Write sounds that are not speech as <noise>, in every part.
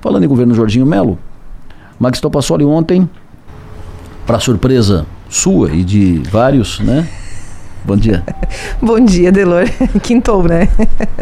Falando em governo Jorginho Melo, Max Topassoli ontem, para surpresa sua e de vários, né? Bom dia. <laughs> Bom dia, Delor. <laughs> Quintou, né?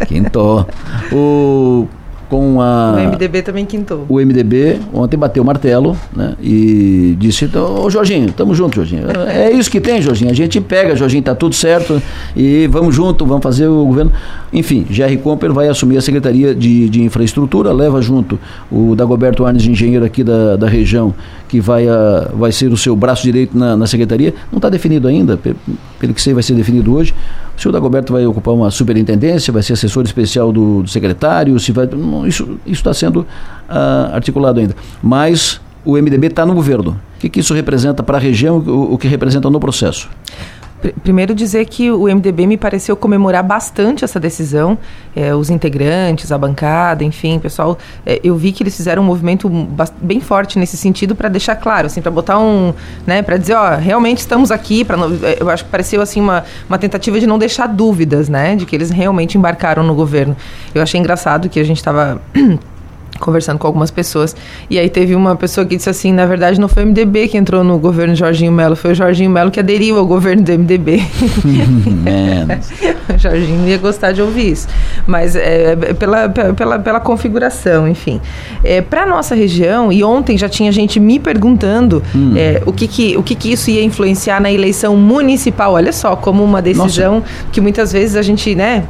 Quintou. O com a. O MDB também quintou. O MDB ontem bateu o martelo né, e disse: então, Ô Jorginho, tamo junto, Jorginho. É isso que tem, Jorginho. A gente pega, Jorginho, tá tudo certo e vamos junto, vamos fazer o governo. Enfim, Jerry Comper vai assumir a Secretaria de, de Infraestrutura, leva junto o Dagoberto Arnes, engenheiro aqui da, da região, que vai, a, vai ser o seu braço direito na, na Secretaria. Não está definido ainda, pelo que sei, vai ser definido hoje. O senhor Dagoberto vai ocupar uma superintendência, vai ser assessor especial do, do secretário, se vai, isso está sendo uh, articulado ainda. Mas o MDB está no governo. O que, que isso representa para a região, o, o que representa no processo? Primeiro dizer que o MDB me pareceu comemorar bastante essa decisão, é, os integrantes, a bancada, enfim, pessoal, é, eu vi que eles fizeram um movimento bem forte nesse sentido para deixar claro, assim, para botar um, né, para dizer, ó, realmente estamos aqui, para é, eu acho que pareceu assim uma, uma tentativa de não deixar dúvidas, né, de que eles realmente embarcaram no governo. Eu achei engraçado que a gente estava <clears throat> conversando com algumas pessoas. E aí teve uma pessoa que disse assim, na verdade não foi o MDB que entrou no governo Jorginho Melo, foi o Jorginho Melo que aderiu ao governo do MDB. o <laughs> <laughs> Jorginho ia gostar de ouvir isso. Mas é, é pela, pela, pela configuração, enfim. É, Para nossa região, e ontem já tinha gente me perguntando hum. é, o, que, que, o que, que isso ia influenciar na eleição municipal. Olha só, como uma decisão nossa. que muitas vezes a gente, né,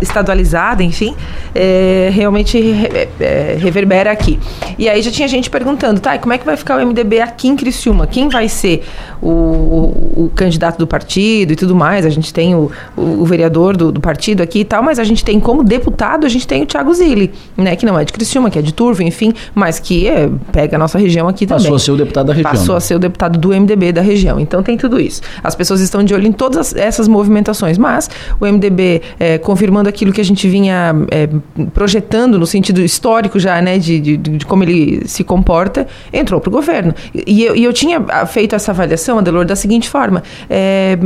estadualizada, enfim, é, realmente é, é, reverbera aqui. E aí já tinha gente perguntando, tá, como é que vai ficar o MDB aqui em Criciúma? Quem vai ser o, o, o candidato do partido e tudo mais? A gente tem o, o vereador do, do, partido aqui e tal, mas a gente tem como deputado, a gente tem o Thiago Zilli, né, que não é de Criciúma, que é de Turvo, enfim, mas que é, pega a nossa região aqui também. Passou a ser o deputado da região. Passou a ser o deputado do MDB da região. Então tem tudo isso. As pessoas estão de olho em todas essas movimentações, mas o MDB é, confirmando aquilo que a gente vinha é, projetando no sentido histórico já, né, de, de, de como ele se comporta, entrou para o governo. E eu, e eu tinha feito essa avaliação, Adelor, da seguinte forma. É,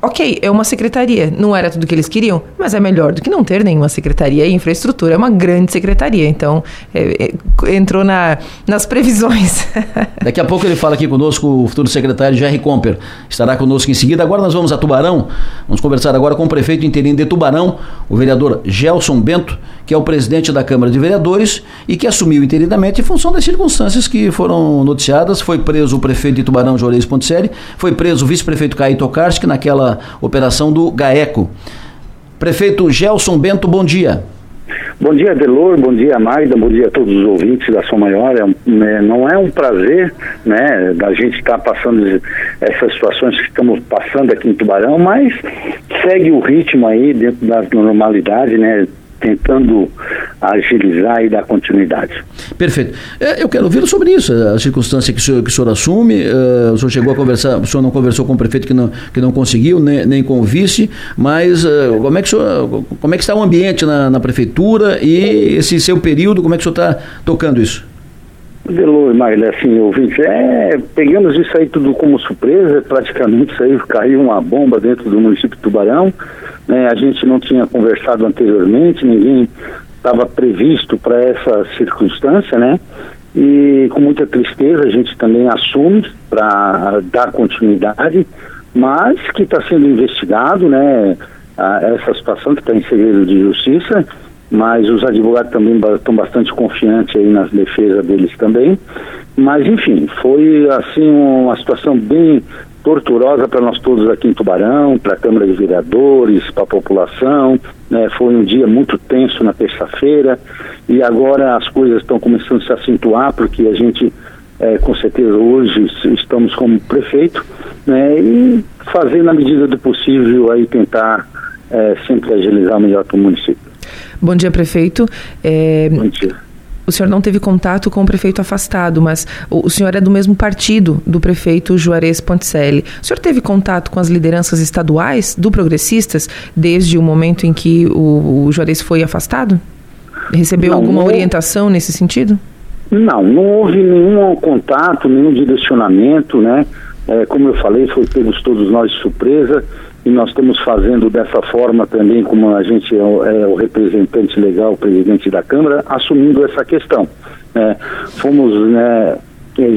ok, é uma secretaria, não era tudo que eles queriam, mas é melhor do que não ter nenhuma secretaria. E infraestrutura é uma grande secretaria, então é, é, entrou na, nas previsões. <laughs> Daqui a pouco ele fala aqui conosco, o futuro secretário Jerry Comper, estará conosco em seguida. Agora nós vamos a Tubarão, vamos conversar agora com o prefeito interino de Tubarão, o vereador Gelson Bento, que é o presidente da Câmara de Vereadores e que assumiu interinamente em função das circunstâncias que foram noticiadas. Foi preso o prefeito de Tubarão, Juarez Ponticelli, foi preso o vice-prefeito Caio Tokarski naquela operação do GAECO. Prefeito Gelson Bento, bom dia. Bom dia, Delor, bom dia, Maida, bom dia a todos os ouvintes da Som Maior. É, né, não é um prazer né, da gente estar tá passando essas situações que estamos passando aqui em Tubarão, mas segue o ritmo aí dentro da normalidade, né? Tentando agilizar e dar continuidade. Perfeito. É, eu quero ouvir sobre isso, a circunstância que o senhor, que o senhor assume. Uh, o senhor chegou a conversar, o senhor não conversou com o prefeito que não, que não conseguiu, nem, nem com o vice, mas uh, como, é que senhor, como é que está o ambiente na, na prefeitura e esse seu período, como é que o senhor está tocando isso? Delor, Maile, assim, ouvinte, é, pegamos isso aí tudo como surpresa, praticamente isso aí caiu uma bomba dentro do município de Tubarão, né, a gente não tinha conversado anteriormente, ninguém estava previsto para essa circunstância, né, e com muita tristeza a gente também assume para dar continuidade, mas que está sendo investigado, né, essa situação que está em segredo de justiça, mas os advogados também estão bastante confiantes aí nas defesas deles também. Mas enfim, foi assim uma situação bem torturosa para nós todos aqui em Tubarão, para a Câmara de Vereadores, para a população. Né? Foi um dia muito tenso na terça-feira e agora as coisas estão começando a se acentuar porque a gente, é, com certeza, hoje estamos como prefeito né? e fazer na medida do possível aí tentar é, sempre agilizar melhor para o município. Bom dia, prefeito. É, Bom dia. O senhor não teve contato com o prefeito afastado, mas o, o senhor é do mesmo partido do prefeito Juarez Ponticelli. O senhor teve contato com as lideranças estaduais do Progressistas desde o momento em que o, o Juarez foi afastado? Recebeu não, alguma não, orientação nesse sentido? Não, não houve nenhum contato, nenhum direcionamento, né? É, como eu falei, foi pegos todos nós de surpresa e nós estamos fazendo dessa forma também, como a gente é o, é o representante legal, o presidente da Câmara, assumindo essa questão. É, fomos, né,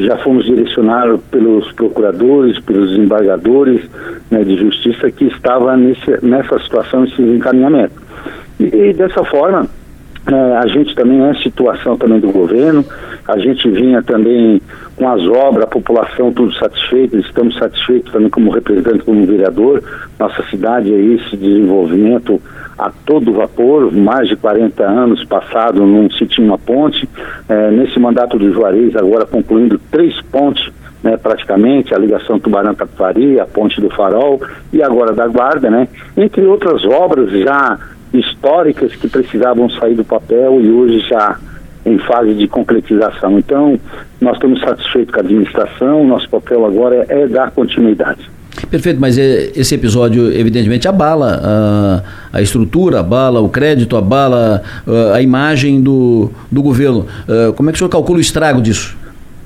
já fomos direcionados pelos procuradores, pelos desembargadores né, de justiça que estava nesse, nessa situação, esse encaminhamento. E, e dessa forma, é, a gente também é situação também do governo, a gente vinha também com as obras, a população tudo satisfeita, estamos satisfeitos também como representante, como vereador. Nossa cidade é esse desenvolvimento a todo vapor, mais de 40 anos passado não se tinha uma ponte. É, nesse mandato do Juarez, agora concluindo três pontes né, praticamente, a ligação Tubarão-Capivari, a Ponte do Farol e agora da Guarda, né, entre outras obras já históricas que precisavam sair do papel e hoje já em fase de concretização. Então, nós estamos satisfeitos com a administração, nosso papel agora é, é dar continuidade. Perfeito, mas é, esse episódio evidentemente abala a, a estrutura, abala o crédito, abala a, a imagem do, do governo. Uh, como é que o senhor calcula o estrago disso?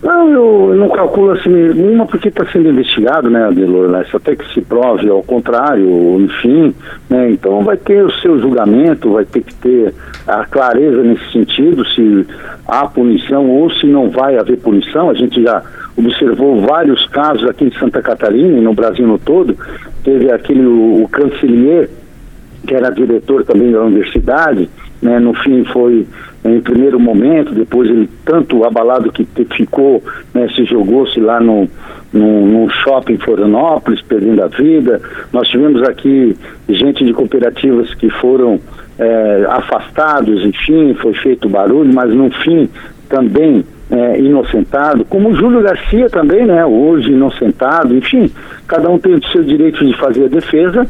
Não, eu não calculo assim nenhuma porque está sendo investigado, né, Adelor, né, até que se prove ao contrário, enfim, né, então vai ter o seu julgamento, vai ter que ter a clareza nesse sentido, se há punição ou se não vai haver punição, a gente já observou vários casos aqui em Santa Catarina e no Brasil no todo, teve aquele, o, o cancelier, que era diretor também da universidade, né, no fim foi em primeiro momento, depois ele tanto abalado que ficou, né, se jogou-se lá no, no, no, shopping Florianópolis, perdendo a vida. Nós tivemos aqui gente de cooperativas que foram é, afastados, enfim, foi feito barulho, mas no fim também é, inocentado, como o Júlio Garcia também, né, hoje inocentado, enfim, cada um tem o seu direito de fazer a defesa,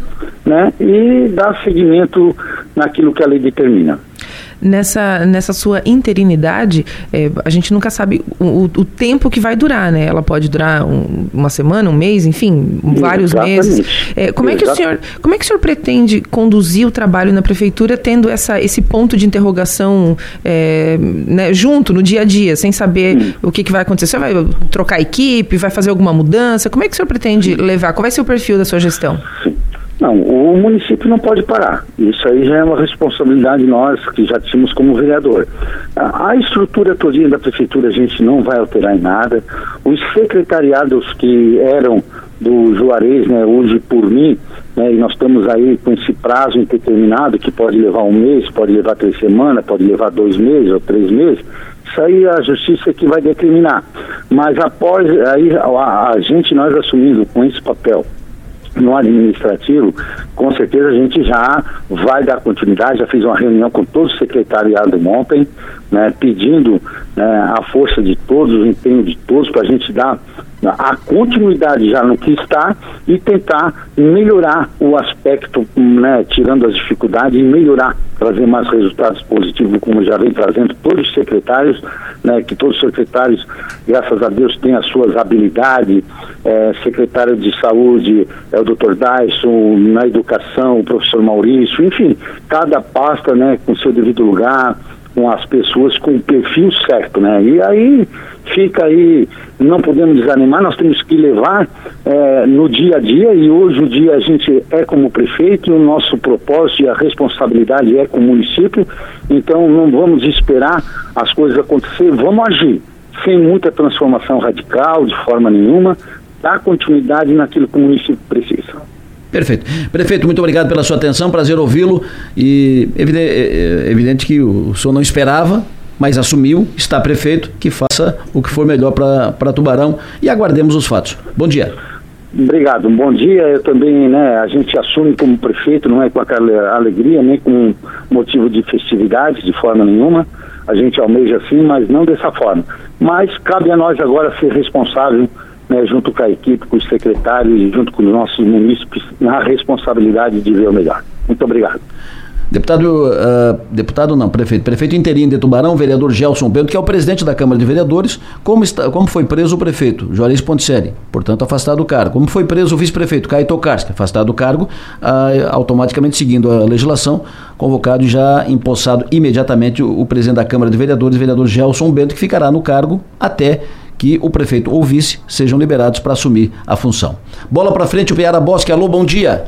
né, e dar seguimento naquilo que a lei determina nessa, nessa sua interinidade, é, a gente nunca sabe o, o, tempo que vai durar, né? Ela pode durar um, uma semana, um mês, enfim, vários Exatamente. meses. É, como, é que o senhor, como é que o senhor pretende conduzir o trabalho na prefeitura tendo essa, esse ponto de interrogação é, né, junto, no dia a dia, sem saber hum. o que, que vai acontecer? Você vai trocar equipe, vai fazer alguma mudança? Como é que o senhor pretende levar? Qual vai ser o perfil da sua gestão? Sim. Não, o município não pode parar. Isso aí já é uma responsabilidade nós que já tínhamos como vereador. A, estrutura todinha da prefeitura a gente não vai alterar em nada. Os secretariados que eram do Juarez, né, hoje por mim, né, e nós estamos aí com esse prazo indeterminado que pode levar um mês, pode levar três semanas, pode levar dois meses ou três meses. Isso aí é a justiça que vai determinar. Mas após aí a, a gente nós assumindo com esse papel no administrativo, com certeza a gente já vai dar continuidade, já fiz uma reunião com todo o secretariado ontem, né, pedindo né, a força de todos, o empenho de todos para a gente dar a continuidade já no que está e tentar melhorar o aspecto, né, tirando as dificuldades e melhorar, trazer mais resultados positivos, como já vem trazendo todos os secretários, né, que todos os secretários, graças a Deus, têm as suas habilidades, é, secretário de saúde é o Dr. Dyson, na educação o professor Maurício, enfim, cada pasta, né, com seu devido lugar, com as pessoas com o perfil certo, né? E aí fica aí, não podemos desanimar, nós temos que levar é, no dia a dia e hoje o dia a gente é como prefeito e o nosso propósito e a responsabilidade é com o município, então não vamos esperar as coisas acontecer, vamos agir, sem muita transformação radical, de forma nenhuma, dar continuidade naquilo que o município precisa. Perfeito. Prefeito, muito obrigado pela sua atenção, prazer ouvi-lo. E evidente, é, é evidente que o senhor não esperava, mas assumiu, está prefeito, que faça o que for melhor para Tubarão e aguardemos os fatos. Bom dia. Obrigado, bom dia. Eu também, né, a gente assume como prefeito, não é com aquela alegria, nem com motivo de festividade, de forma nenhuma. A gente almeja assim, mas não dessa forma. Mas cabe a nós agora ser responsável né, junto com a equipe, com os secretários junto com os nossos munícipes, na responsabilidade de ver o melhor. Muito obrigado. Deputado, uh, deputado não, prefeito, prefeito interino de Tubarão, vereador Gelson Bento, que é o presidente da Câmara de Vereadores, como, está, como foi preso o prefeito, Juarez Ponticelli, portanto afastado do cargo. Como foi preso o vice-prefeito, Caio Tokarski, afastado do cargo, uh, automaticamente seguindo a legislação, convocado e já empossado imediatamente o, o presidente da Câmara de Vereadores, vereador Gelson Bento, que ficará no cargo até que o prefeito ou vice sejam liberados para assumir a função. Bola para frente, o Piara Bosque. Alô, bom dia.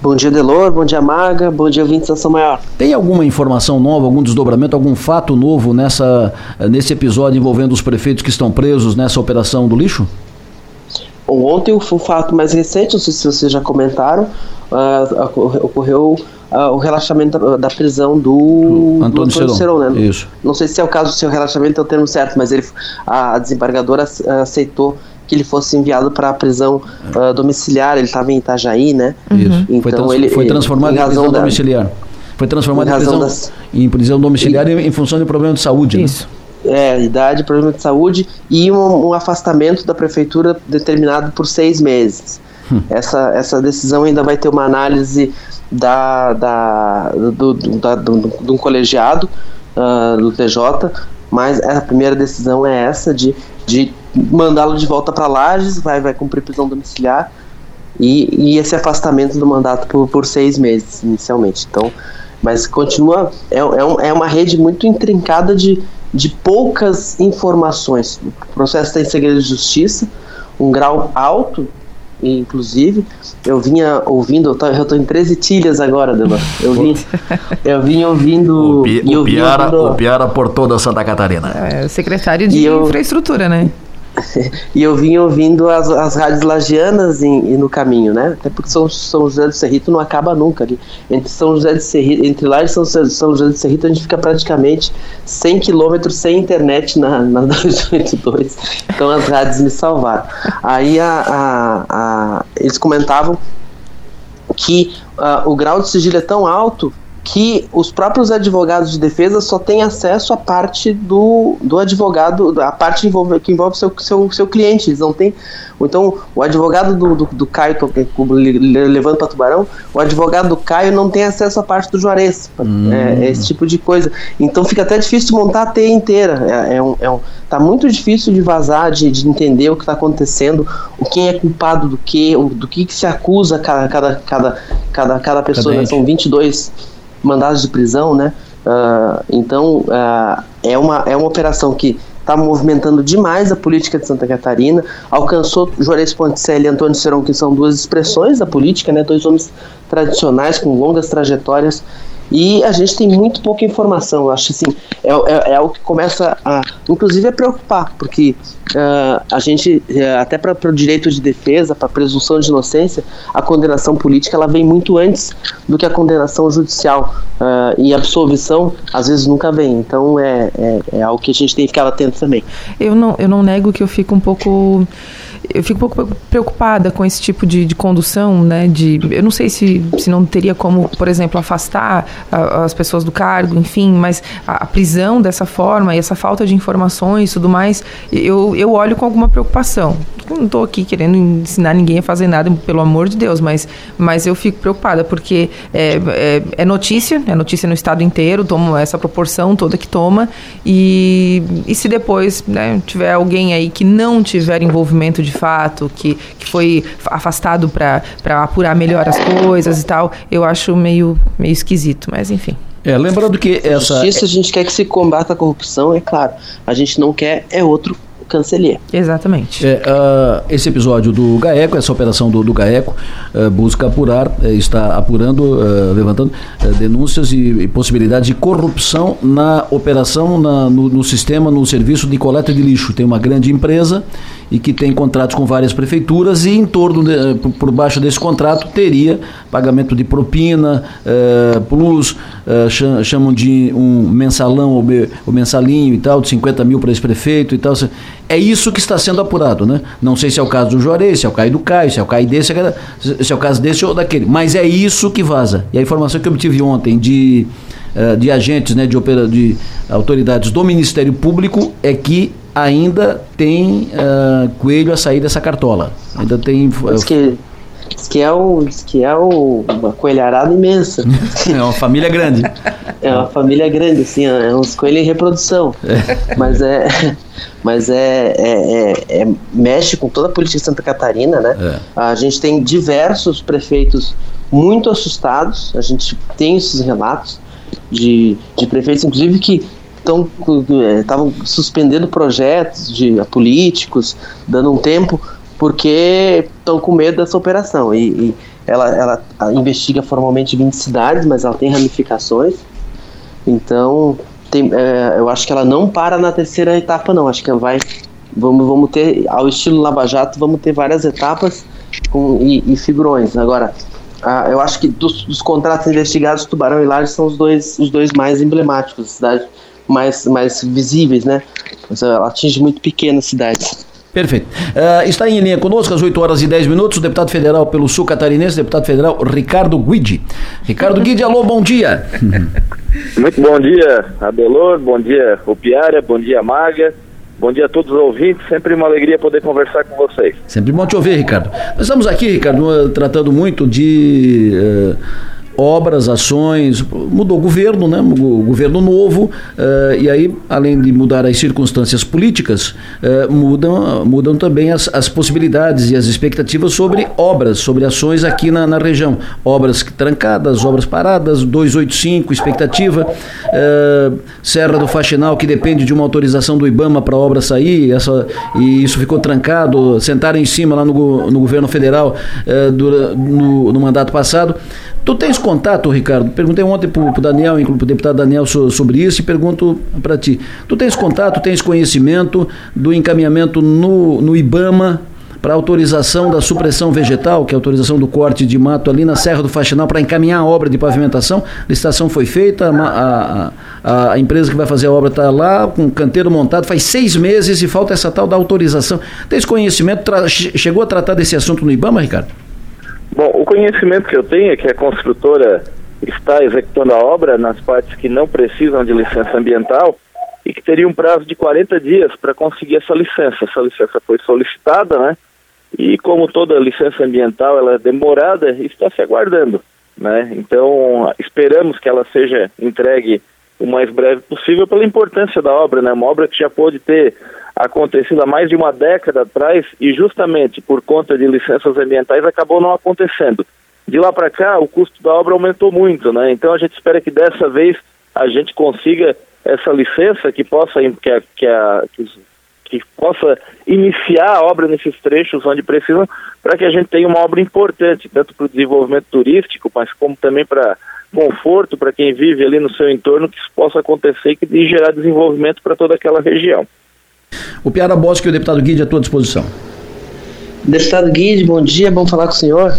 Bom dia, Delor. Bom dia, Maga. Bom dia, ouvinte Estação Maior. Tem alguma informação nova, algum desdobramento, algum fato novo nessa, nesse episódio envolvendo os prefeitos que estão presos nessa operação do lixo? Ontem, o fato mais recente, não sei se vocês já comentaram, uh, ocorreu uh, o relaxamento da, prisão do Antônio, do Antônio Seron. né? Isso. Não sei se é o caso do seu relaxamento, é o termo certo, mas ele, a desembargadora aceitou que ele fosse enviado para a prisão uh, domiciliar. Ele estava em Itajaí, né? Isso. Então foi, trans ele, foi transformado em, em prisão da, domiciliar. Foi transformado em, em prisão, das, em prisão domiciliar e, em função de problema de saúde. Né? Isso. Né? É, idade, problema de saúde e um, um, afastamento da prefeitura determinado por seis meses. Essa, essa decisão ainda vai ter uma análise da, da, do, do, da, do, do um colegiado uh, do TJ, mas a primeira decisão é essa de, de mandá-lo de volta para Lages, vai, vai cumprir prisão domiciliar e, e esse afastamento do mandato por, por seis meses inicialmente. Então, mas continua é, é, um, é uma rede muito intrincada de, de poucas informações. O processo tem segredo de justiça, um grau alto inclusive, eu vinha ouvindo, eu tô, eu tô em 13 tilhas agora, Dema. Eu vim, eu vim ouvindo. O, Pi, o, Piara, ouvindo... o Piara por toda Santa Catarina. É, secretário de eu... infraestrutura, né? <laughs> e eu vim ouvindo as, as rádios lagianas em, no caminho, né? Até porque São, São José do Cerrito não acaba nunca ali. Entre São José de Cerrito, entre lá e São, São José do Cerrito, a gente fica praticamente 100 quilômetros sem internet na, na <laughs> 282. Então as rádios me salvaram. Aí a, a, a eles comentavam que uh, o grau de sigilo é tão alto que os próprios advogados de defesa só têm acesso à parte do, do advogado, a parte envolve, que envolve seu, seu, seu cliente. Eles não têm. Então, o advogado do, do, do Caio, levando para Tubarão, o advogado do Caio não tem acesso à parte do Juarez. Hum. É, é, esse tipo de coisa. Então, fica até difícil montar a teia inteira. É, é um, é um, tá muito difícil de vazar, de, de entender o que está acontecendo, o quem é culpado do que, do que, que se acusa cada, cada, cada, cada, cada pessoa. Né? São 22 mandados de prisão, né? Uh, então uh, é, uma, é uma operação que está movimentando demais a política de Santa Catarina, alcançou Juarez Ponticelli e Antônio Serão, que são duas expressões da política, né, dois homens tradicionais com longas trajetórias e a gente tem muito pouca informação. Eu acho assim, é, é, é algo que começa a, inclusive, a preocupar, porque uh, a gente, uh, até para o direito de defesa, para a presunção de inocência, a condenação política ela vem muito antes do que a condenação judicial. Uh, e absolvição, às vezes, nunca vem. Então, é, é, é algo que a gente tem que ficar atento também. Eu não, eu não nego que eu fico um pouco eu fico um pouco preocupada com esse tipo de, de condução, né? De, eu não sei se, se não teria como, por exemplo, afastar a, as pessoas do cargo, enfim, mas a, a, prisão dessa forma e essa falta de informações e tudo mais, eu, eu olho com alguma preocupação. não estou aqui querendo ensinar ninguém a fazer nada, pelo amor de Deus, mas, mas eu fico preocupada porque é, é, é notícia, é notícia no estado inteiro, toma essa proporção toda que toma e, e se depois né, tiver alguém aí que não tiver envolvimento de de fato, que, que foi afastado para apurar melhor as coisas e tal, eu acho meio, meio esquisito, mas enfim. É, lembrando que essa. Justiça, a gente quer que se combata a corrupção, é claro. A gente não quer é outro Cancelier. Exatamente. É, uh, esse episódio do GAECO, essa operação do, do GAECO, uh, busca apurar, uh, está apurando, levantando denúncias e, e possibilidades de corrupção na operação, na, no, no, sistema, no serviço de coleta de lixo. Tem uma grande empresa e que tem contratos com várias prefeituras e em torno, de, por, por, baixo desse contrato, teria pagamento de propina, plus, chamam de um mensalão ou mensalinho e tal, de 50 mil para esse prefeito e tal. É isso que está sendo apurado, né? Não sei se é o caso do Juarez, se é o caso do Caio, se é o caso desse, se é o caso desse ou daquele. Mas é isso que vaza. E a informação que eu obtive ontem de, uh, de agentes, né, de, opera, de autoridades do Ministério Público é que ainda tem uh, coelho a sair dessa cartola. Ainda tem. Que Diz que é, diz que é uma coelharada imensa. <laughs> é uma família grande. É uma família grande, assim, é uns coelhos em reprodução. É. Mas é. <laughs> Mas é, é, é, é, mexe com toda a política de Santa Catarina, né? É. A gente tem diversos prefeitos muito assustados, a gente tem esses relatos de, de prefeitos, inclusive, que estavam é, suspendendo projetos de políticos, dando um tempo porque estão com medo dessa operação. E, e, ela, ela investiga formalmente 20 cidades, mas ela tem ramificações. Então, tem, é, eu acho que ela não para na terceira etapa, não. Acho que vai. Vamos, vamos ter, ao estilo Lava Jato, vamos ter várias etapas com, e, e figurões. Agora, a, eu acho que dos, dos, contratos investigados, Tubarão e Laje são os dois, os dois mais emblemáticos, cidades mais, mais visíveis, né? Ela atinge muito pequenas cidades. Perfeito. Uh, está em linha conosco às 8 horas e 10 minutos o deputado federal pelo Sul Catarinense, deputado federal Ricardo Guidi. Ricardo Guidi, alô, bom dia. <laughs> Muito bom dia, Adelor, bom dia, Opiária, bom dia, Maga. Bom dia a todos os ouvintes, sempre uma alegria poder conversar com vocês. Sempre bom te ouvir, Ricardo. Nós estamos aqui, Ricardo, tratando muito de. Uh obras, ações, mudou o governo, né? O governo novo, uh, e aí, além de mudar as circunstâncias políticas, uh, mudam, mudam também as, as possibilidades e as expectativas sobre obras, sobre ações aqui na, na região. Obras trancadas, obras paradas, 285, expectativa, uh, Serra do Faxinal, que depende de uma autorização do IBAMA para a obra sair, essa, e isso ficou trancado, sentaram em cima lá no, no governo federal do, no, no mandato passado. Tu tens contato, Ricardo? Perguntei ontem para o Daniel, inclusive para o deputado Daniel, sobre isso e pergunto para ti. Tu tens contato, tens conhecimento do encaminhamento no, no IBAMA para autorização da supressão vegetal, que é a autorização do corte de mato ali na Serra do Faxinal para encaminhar a obra de pavimentação. A licitação foi feita, a, a, a empresa que vai fazer a obra está lá, com o canteiro montado, faz seis meses e falta essa tal da autorização. Tens conhecimento, chegou a tratar desse assunto no IBAMA, Ricardo? Bom, o conhecimento que eu tenho é que a construtora está executando a obra nas partes que não precisam de licença ambiental e que teria um prazo de 40 dias para conseguir essa licença. Essa licença foi solicitada, né? E como toda licença ambiental ela é demorada, está se aguardando, né? Então, esperamos que ela seja entregue o mais breve possível pela importância da obra, né? Uma obra que já pode ter acontecido há mais de uma década atrás e justamente por conta de licenças ambientais acabou não acontecendo. De lá para cá, o custo da obra aumentou muito, né? Então a gente espera que dessa vez a gente consiga essa licença que possa que, a, que, a, que possa iniciar a obra nesses trechos onde precisam, para que a gente tenha uma obra importante, tanto para o desenvolvimento turístico, mas como também para conforto para quem vive ali no seu entorno, que isso possa acontecer e gerar desenvolvimento para toda aquela região. O Piara Bosque e o deputado Guide à tua disposição. Deputado Guide, bom dia, bom falar com o senhor.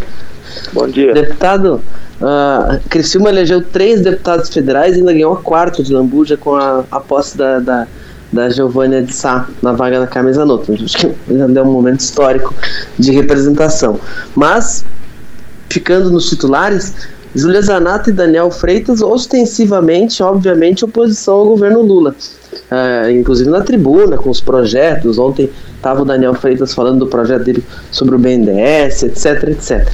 Bom dia. Deputado, uh, Criciúma elegeu três deputados federais e ainda ganhou a quarta de Lambuja com a, a posse da, da, da Giovânia de Sá na vaga da camisa nota. Acho que ainda é um momento histórico de representação. Mas, ficando nos titulares, Júlia Zanata e Daniel Freitas, ostensivamente, obviamente, oposição ao governo Lula. Uh, inclusive na tribuna, com os projetos. Ontem estava o Daniel Freitas falando do projeto dele sobre o BNDES, etc, etc.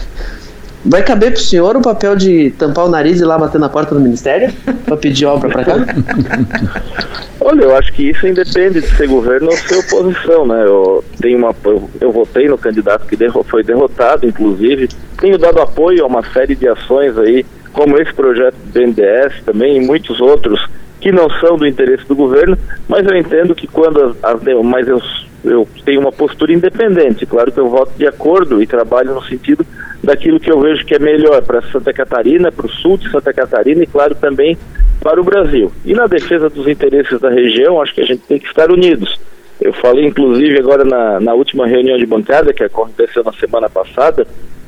Vai caber pro senhor o papel de tampar o nariz e lá bater na porta do ministério para pedir obra para cá? <laughs> Olha, eu acho que isso independe de ser governo ou ser oposição, né? Eu tenho uma, eu, eu votei no candidato que derro foi derrotado, inclusive, tenho dado apoio a uma série de ações aí, como esse projeto do BNDES também e muitos outros que não são do interesse do governo, mas eu entendo que quando as, as mas eu, eu tenho uma postura independente, claro que eu voto de acordo e trabalho no sentido daquilo que eu vejo que é melhor para Santa Catarina, para o sul de Santa Catarina e, claro, também para o Brasil. E na defesa dos interesses da região, acho que a gente tem que estar unidos. Eu falei, inclusive, agora na, na última reunião de bancada, que aconteceu na semana passada,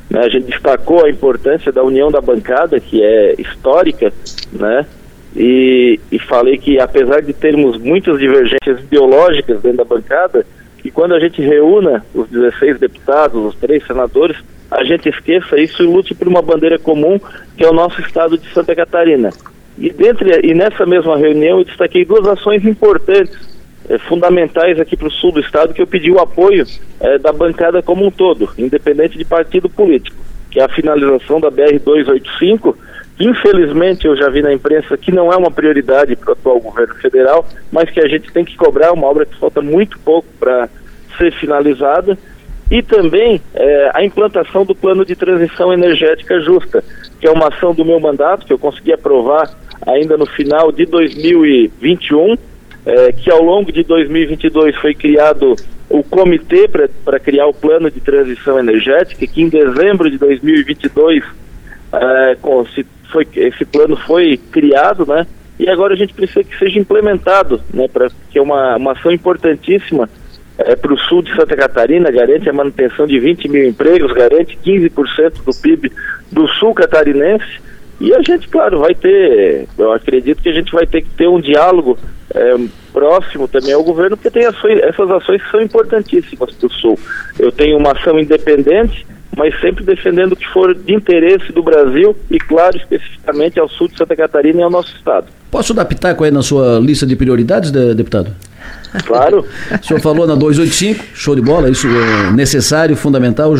né, a gente destacou a importância da união da bancada, que é histórica, né? E, e falei que, apesar de termos muitas divergências ideológicas dentro da bancada, que quando a gente reúna os 16 deputados, os três senadores, a gente esqueça isso e lute por uma bandeira comum, que é o nosso estado de Santa Catarina. E, dentre, e nessa mesma reunião eu destaquei duas ações importantes, eh, fundamentais aqui para o sul do estado, que eu pedi o apoio eh, da bancada como um todo, independente de partido político, que é a finalização da BR-285, que infelizmente eu já vi na imprensa que não é uma prioridade para o atual governo federal, mas que a gente tem que cobrar, uma obra que falta muito pouco para ser finalizada, e também é, a implantação do plano de transição energética justa, que é uma ação do meu mandato que eu consegui aprovar ainda no final de 2021 é, que ao longo de 2022 foi criado o comitê para criar o plano de transição energética, que em dezembro de 2022 é, com, foi, esse plano foi criado, né? E agora a gente precisa que seja implementado, né? Para que é uma, uma ação importantíssima é, para o sul de Santa Catarina, garante a manutenção de 20 mil empregos, garante 15% do PIB do sul catarinense. E a gente, claro, vai ter, eu acredito que a gente vai ter que ter um diálogo é, próximo também ao governo, porque tem ações, essas ações são importantíssimas para o sul. Eu tenho uma ação independente, mas sempre defendendo o que for de interesse do Brasil e, claro, especificamente ao sul de Santa Catarina e ao nosso estado. Posso dar pitaco aí na sua lista de prioridades, deputado? Claro. o senhor falou na 285, show de bola, isso é necessário, fundamental,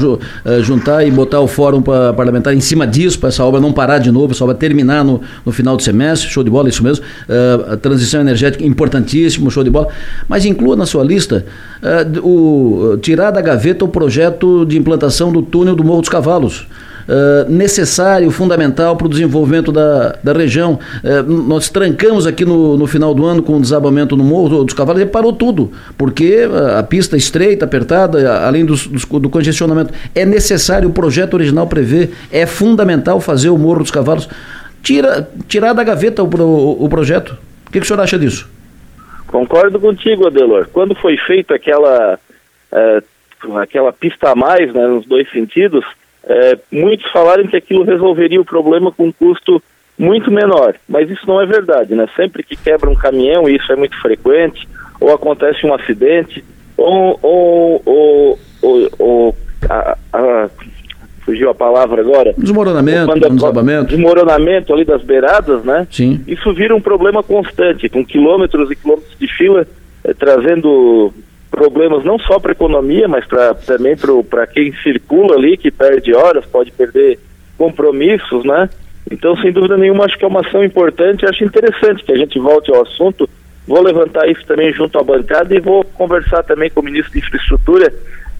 é, juntar e botar o fórum parlamentar em cima disso, para essa obra não parar de novo, essa obra terminar no, no final do semestre, show de bola, isso mesmo. Uh, a transição energética importantíssimo, show de bola. Mas inclua na sua lista uh, o, tirar da gaveta o projeto de implantação do túnel do Morro dos Cavalos. Uh, necessário, fundamental para o desenvolvimento da, da região. Uh, nós trancamos aqui no, no final do ano com o desabamento no Morro dos Cavalos e parou tudo, porque a, a pista estreita, apertada, além dos, dos, do congestionamento. É necessário, o projeto original prevê, é fundamental fazer o Morro dos Cavalos. Tira, tirar da gaveta o, o, o projeto. O que, que o senhor acha disso? Concordo contigo, Adelor. Quando foi feita aquela, aquela pista a mais, né, nos dois sentidos, é, muitos falaram que aquilo resolveria o problema com um custo muito menor, mas isso não é verdade, né? Sempre que quebra um caminhão, e isso é muito frequente, ou acontece um acidente, ou, ou, ou, ou, a, a, fugiu a palavra agora. Desmoronamento, um desabamento. Desmoronamento ali das beiradas, né? Sim. Isso vira um problema constante, com quilômetros e quilômetros de fila, eh, trazendo problemas não só para a economia, mas pra, também para quem circula ali, que perde horas, pode perder compromissos, né? Então, sem dúvida nenhuma, acho que é uma ação importante, acho interessante que a gente volte ao assunto. Vou levantar isso também junto à bancada e vou conversar também com o ministro de Infraestrutura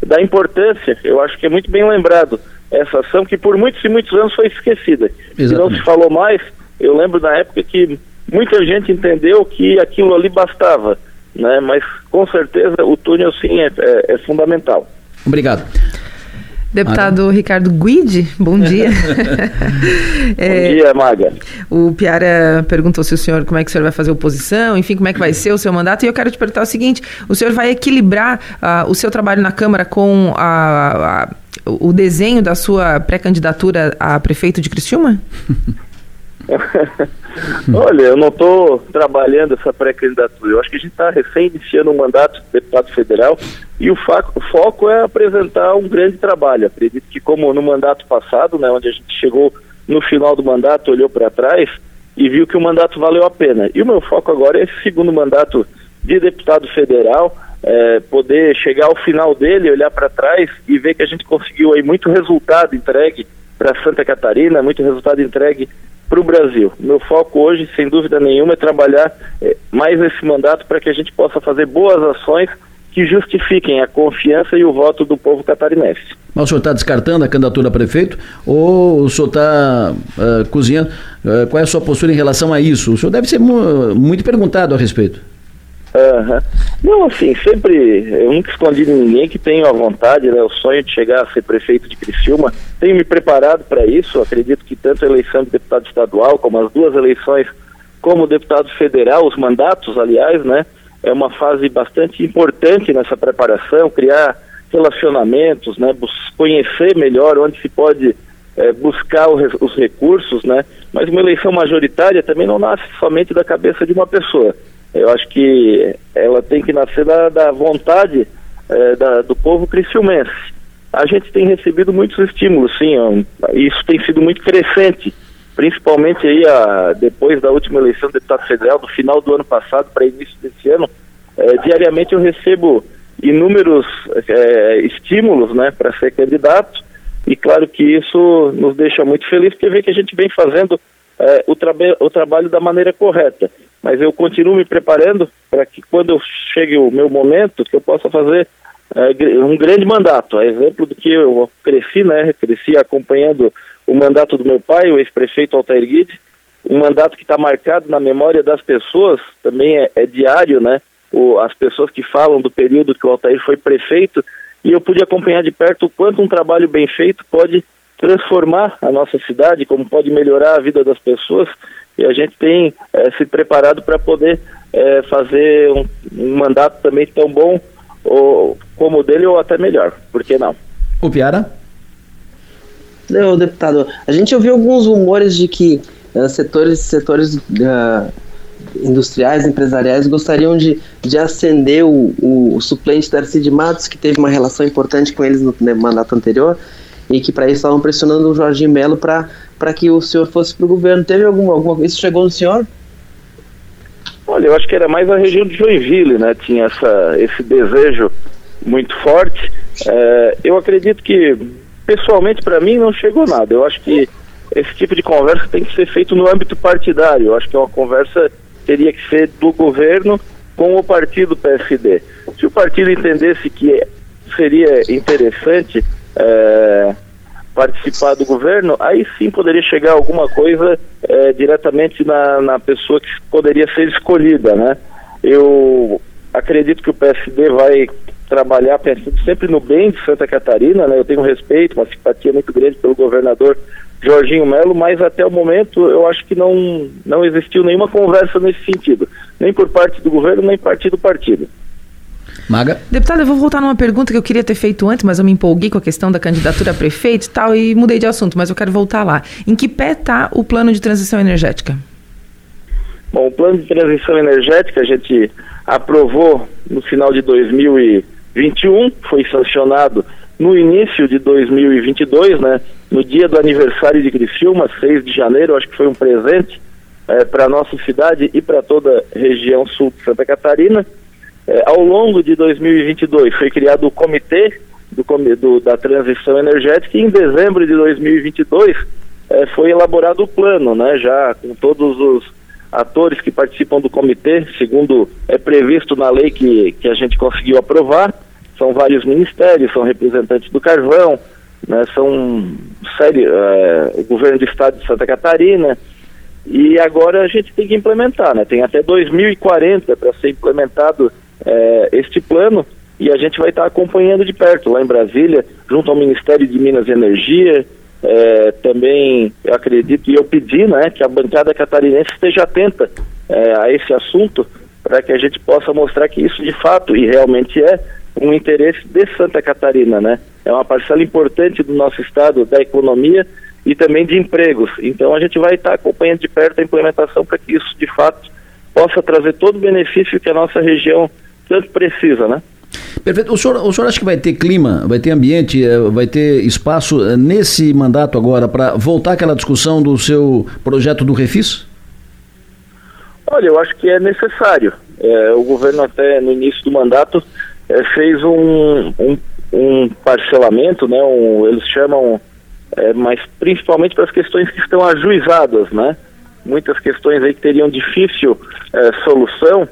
da importância, eu acho que é muito bem lembrado, essa ação que por muitos e muitos anos foi esquecida. E não se falou mais, eu lembro na época que muita gente entendeu que aquilo ali bastava né? Mas com certeza o túnel sim é, é, é fundamental. Obrigado. Deputado Maga. Ricardo Guide, bom dia. <laughs> <laughs> é, bom dia, Maga. O Piara perguntou se o senhor, como é que o senhor vai fazer oposição, enfim, como é que vai ser o seu mandato. E eu quero te perguntar o seguinte: o senhor vai equilibrar uh, o seu trabalho na Câmara com a, a, o desenho da sua pré-candidatura a prefeito de Criciúma? <laughs> <laughs> Olha, eu não estou trabalhando essa pré-candidatura. Eu acho que a gente está recém iniciando um mandato de deputado federal e o, o, foco é apresentar um grande trabalho. Acredito que, como no mandato passado, né, onde a gente chegou no final do mandato, olhou para trás e viu que o mandato valeu a pena. E o meu foco agora é esse segundo mandato de deputado federal, é, poder chegar ao final dele, olhar para trás e ver que a gente conseguiu aí muito resultado entregue para Santa Catarina, muito resultado entregue para o Brasil. Meu foco hoje, sem dúvida nenhuma, é trabalhar é, mais esse mandato para que a gente possa fazer boas ações que justifiquem a confiança e o voto do povo catarinense. Mas o senhor está descartando a candidatura a prefeito ou o senhor está uh, cozinhando? Uh, qual é a sua postura em relação a isso? O senhor deve ser mu muito perguntado a respeito. Uhum. Não, assim, sempre, eu nunca escondi de ninguém que tenho a vontade, né, o sonho de chegar a ser prefeito de Criciúma. Tenho me preparado para isso, acredito que tanto a eleição de deputado estadual, como as duas eleições como deputado federal, os mandatos, aliás, né, é uma fase bastante importante nessa preparação, criar relacionamentos, né, conhecer melhor onde se pode é, buscar os recursos, né, mas uma eleição majoritária também não nasce somente da cabeça de uma pessoa eu acho que ela tem que nascer da, da vontade é, da, do povo criciumense. A gente tem recebido muitos estímulos, sim, isso tem sido muito crescente, principalmente aí a, depois da última eleição do deputado federal, do final do ano passado para início desse ano, é, diariamente eu recebo inúmeros é, estímulos né, para ser candidato, e claro que isso nos deixa muito felizes, porque vê que a gente vem fazendo é, o, o trabalho da maneira correta mas eu continuo me preparando para que quando chegue o meu momento, que eu possa fazer é, um grande mandato. A exemplo do que eu cresci, né? Cresci acompanhando o mandato do meu pai, o ex-prefeito Altair Guide, um mandato que está marcado na memória das pessoas, também é, é diário, né? O, as pessoas que falam do período que o Altair foi prefeito, e eu pude acompanhar de perto o quanto um trabalho bem feito pode transformar a nossa cidade, como pode melhorar a vida das pessoas, e a gente tem é, se preparado para poder é, fazer um, um, mandato também tão bom ou, como o dele ou até melhor, por que não? O Piara? Não, deputado, a gente ouviu alguns rumores de que uh, setores, setores uh, industriais, empresariais gostariam de, de ascender o, o, o suplente Darcy de Matos, que teve uma relação importante com eles no né, mandato anterior, e que para isso estavam pressionando o Jorginho Melo para que o senhor fosse para o governo. Teve alguma, alguma Isso chegou no senhor? Olha, eu acho que era mais a região de Joinville, né? Tinha essa, esse desejo muito forte. É, eu acredito que, pessoalmente, para mim, não chegou nada. Eu acho que esse tipo de conversa tem que ser feito no âmbito partidário. Eu acho que é uma conversa teria que ser do governo com o partido PSD. Se o partido entendesse que seria interessante é, participar do governo, aí sim poderia chegar alguma coisa é, diretamente na, na pessoa que poderia ser escolhida, né? Eu acredito que o PSD vai trabalhar pensando sempre no bem de Santa Catarina, né? Eu tenho um respeito, uma simpatia muito grande pelo governador Jorginho Melo, mas até o momento eu acho que não, não existiu nenhuma conversa nesse sentido, nem por parte do governo, nem parte do partido. Maga. Deputado, eu vou voltar numa pergunta que eu queria ter feito antes, mas eu me empolguei com a questão da candidatura a prefeito e tal, e mudei de assunto, mas eu quero voltar lá. Em que pé está o plano de transição energética? Bom, o plano de transição energética a gente aprovou no final de 2021, foi sancionado no início de 2022, né? No dia do aniversário de Criciúma, 6 de janeiro, acho que foi um presente é, para a nossa cidade e para toda a região sul de Santa Catarina. É, ao longo de 2022 foi criado o comitê do, do, da transição energética e em dezembro de 2022 é, foi elaborado o plano, né, já com todos os atores que participam do comitê, segundo é previsto na lei que, que a gente conseguiu aprovar. São vários ministérios, são representantes do carvão, né, são sério, é, o governo do estado de Santa Catarina, e agora a gente tem que implementar, né? Tem até 2040 para ser implementado é, este plano e a gente vai estar acompanhando de perto lá em Brasília, junto ao Ministério de Minas e Energia. É, também eu acredito e eu pedi né, que a bancada catarinense esteja atenta é, a esse assunto para que a gente possa mostrar que isso de fato e realmente é um interesse de Santa Catarina, né? É uma parcela importante do nosso estado da economia e também de empregos. Então a gente vai estar acompanhando de perto a implementação para que isso de fato possa trazer todo o benefício que a nossa região tanto precisa, né? Perfeito. O senhor, o senhor acha que vai ter clima, vai ter ambiente, eh, vai ter espaço eh, nesse mandato agora para voltar àquela discussão do seu projeto do Refis? Olha, eu acho que é necessário. É, o governo até no início do mandato é, fez um, um, um, parcelamento, né? Um, eles chamam, é, mas principalmente para as questões que estão ajuizadas, né? Muitas questões aí que teriam difícil solução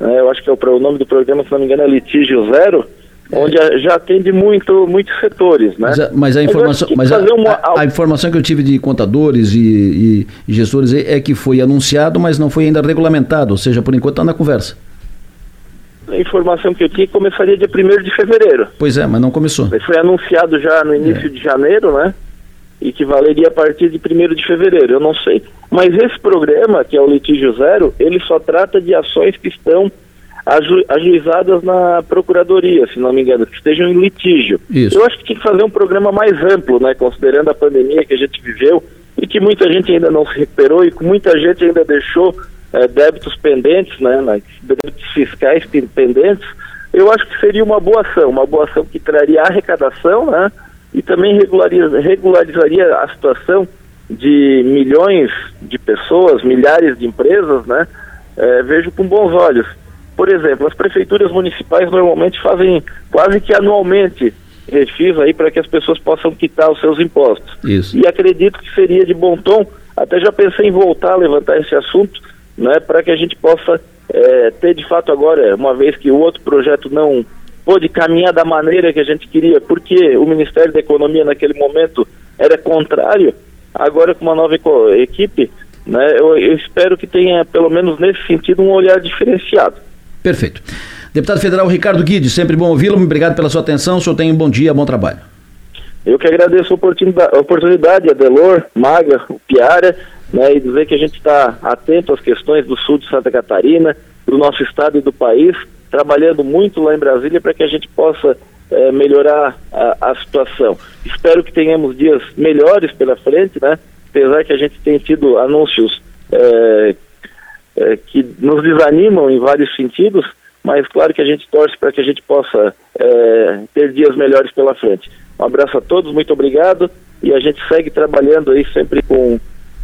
né, eu acho que é o, o, nome do programa, se não me engano, é Litígio Zero, é. onde já atende muito, muitos setores, né? Mas a, mas a informação, mas a, uma... a, a, informação que eu tive de contadores e, e, e, gestores é que foi anunciado, mas não foi ainda regulamentado, ou seja, por enquanto está na conversa. A informação que eu tinha começaria dia 1 de fevereiro. Pois é, mas não começou. Foi anunciado já no início é. de janeiro, né? E que valeria a partir de 1 de fevereiro, eu não sei. Mas esse programa, que é o litígio zero, ele só trata de ações que estão aju ajuizadas na procuradoria, se não me engano, que estejam em litígio. Isso. Eu acho que tinha que fazer um programa mais amplo, né, considerando a pandemia que a gente viveu e que muita gente ainda não se recuperou e que muita gente ainda deixou é, débitos pendentes, né, né, débitos fiscais pendentes. Eu acho que seria uma boa ação, uma boa ação que traria arrecadação, né, e também regulariza, regularizaria a situação de milhões de pessoas, milhares de empresas, né, é, vejo com bons olhos. Por exemplo, as prefeituras municipais normalmente fazem quase que anualmente refis aí para que as pessoas possam quitar os seus impostos. Isso. E acredito que seria de bom tom, até já pensei em voltar a levantar esse assunto, né, para que a gente possa é, ter de fato agora, uma vez que o outro projeto não pôde caminhar da maneira que a gente queria, porque o Ministério da Economia naquele momento era contrário, agora com uma nova equipe, né, eu, eu espero que tenha, pelo menos nesse sentido, um olhar diferenciado. Perfeito. Deputado Federal Ricardo Guide, sempre bom ouvi-lo. Obrigado pela sua atenção. O senhor tem um bom dia, bom trabalho. Eu que agradeço a oportunidade, Adelor, Maga, o Piara, né, e dizer que a gente está atento às questões do sul de Santa Catarina, do nosso estado e do país, trabalhando muito lá em Brasília para que a gente possa é, melhorar a, a, situação. Espero que tenhamos dias melhores pela frente, né? Apesar que a gente tem tido anúncios é, é, que nos desanimam em vários sentidos, mas claro que a gente torce para que a gente possa ter dias melhores pela frente. Um abraço a todos, muito obrigado e a gente segue trabalhando aí sempre com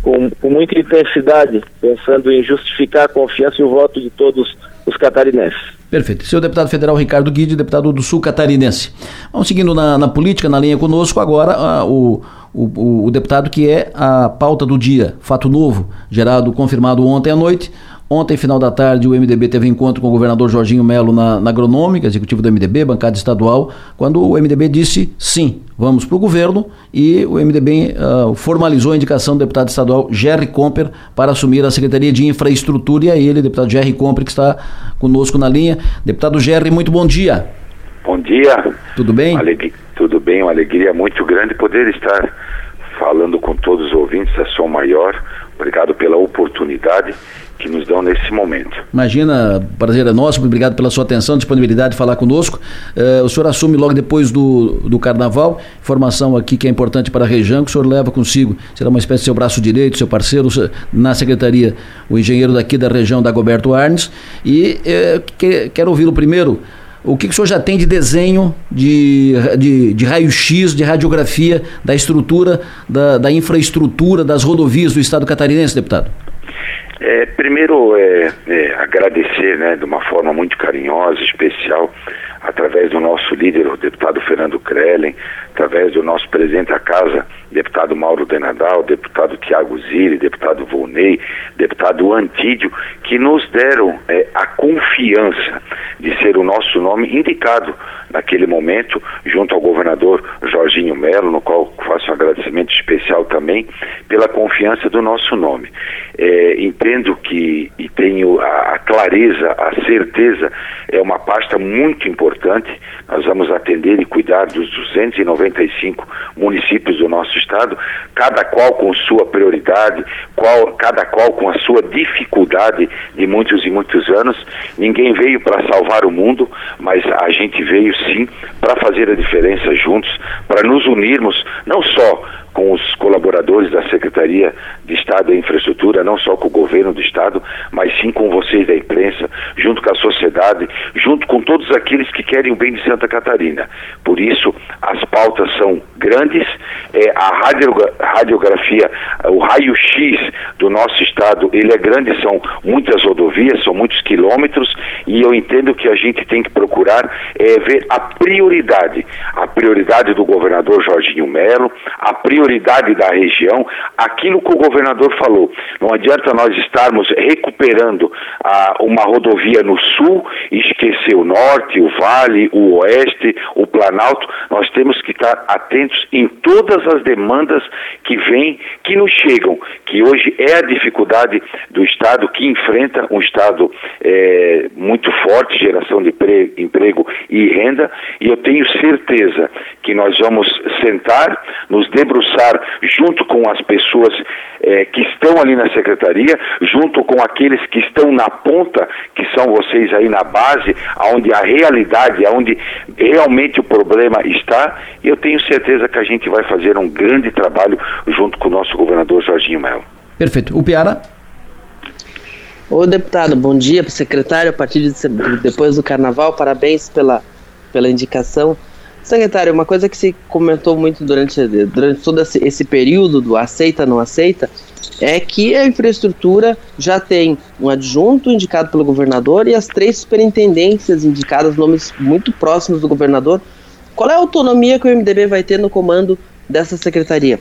com, com muita intensidade, pensando em justificar a confiança e o voto de todos os catarinenses. Perfeito. Seu deputado federal Ricardo Guide, deputado do Sul Catarinense. Vamos seguindo na, na política, na linha conosco, agora o, o, o, deputado que é a pauta do dia, fato novo, gerado, confirmado ontem à noite, Ontem, final da tarde, o MDB teve encontro com o governador Jorginho Melo na, na Agronômica, executivo do MDB, bancada estadual, quando o MDB disse sim, vamos para o governo e o MDB uh, ah, formalizou a indicação do deputado estadual Jerry Comper para assumir a Secretaria de Infraestrutura e a ele, deputado Jerry Comper, que está conosco na linha. Deputado Jerry, muito bom dia. Bom dia. Tudo bem? Alegria, tudo bem, uma alegria muito grande poder estar falando com todos os ouvintes da Som Maior. Obrigado pela oportunidade que nos dão nesse momento. Imagina, prazer é nosso, obrigado pela sua atenção, disponibilidade de falar conosco. Uh, o senhor assume logo depois do, do carnaval, informação aqui que é importante para a região, que o senhor leva consigo, será uma espécie de seu braço direito, seu parceiro na secretaria, o engenheiro daqui da região da Goberto Arnes, e uh, que, quero ouvi-lo primeiro. O que, que o senhor já tem de desenho, de, de, de raio-x, de radiografia da estrutura, da, da infraestrutura das rodovias do estado catarinense, deputado? É, primeiro, é, é, agradecer né, de uma forma muito carinhosa, especial, através do nosso líder, o deputado Fernando Krellen, através do nosso presidente da casa, deputado Mauro Denadal, deputado Tiago Ziri, deputado Volney, deputado Antídio, que nos deram é, a confiança de ser o nosso nome indicado naquele momento, junto ao governador Jorginho Melo, no qual faço um agradecimento especial também, pela confiança do nosso nome. É, entendo que, e tenho a, a clareza, a certeza, é uma pasta muito importante. Nós vamos atender e cuidar dos 295 municípios do nosso estado, cada qual com sua prioridade, qual, cada qual com a sua dificuldade de muitos e muitos anos. Ninguém veio para salvar o mundo, mas a gente veio sim para fazer a diferença juntos, para nos unirmos, não só com os colaboradores da Secretaria de Estado e Infraestrutura, não só com o governo do Estado, mas sim com vocês da imprensa, junto com a sociedade, junto com todos aqueles que querem o bem de Santa Catarina. Por isso, as pautas são grandes, é, a radiografia, o raio-x do nosso Estado, ele é grande, são muitas rodovias, são muitos quilômetros, e eu entendo que a gente tem que procurar é, ver a prioridade, a prioridade do governador Jorginho Melo, a prioridade da região, aquilo que o governador falou. Não adianta nós estarmos recuperando ah, uma rodovia no sul e esquecer o norte, o vale, o oeste, o planalto. Nós temos que estar atentos em todas as demandas que vêm, que nos chegam, que hoje é a dificuldade do Estado que enfrenta um Estado é, muito forte, geração de emprego e renda, e eu tenho certeza que nós vamos sentar, nos debruçar junto com as pessoas é, que estão ali na secretaria, junto com aqueles que estão na ponta, que são vocês aí na base, onde a realidade, onde realmente o problema está, e eu tenho certeza que a gente vai fazer um grande trabalho junto com o nosso governador Jorginho Melo. Perfeito. O Piara? Ô deputado, bom dia para o secretário, a partir de depois do carnaval, parabéns pela, pela indicação. Secretário, uma coisa que se comentou muito durante, durante todo esse, período do aceita, não aceita, é que a infraestrutura já tem um adjunto indicado pelo governador e as três superintendências indicadas, nomes muito próximos do governador. Qual é a autonomia que o MDB vai ter no comando dessa secretaria?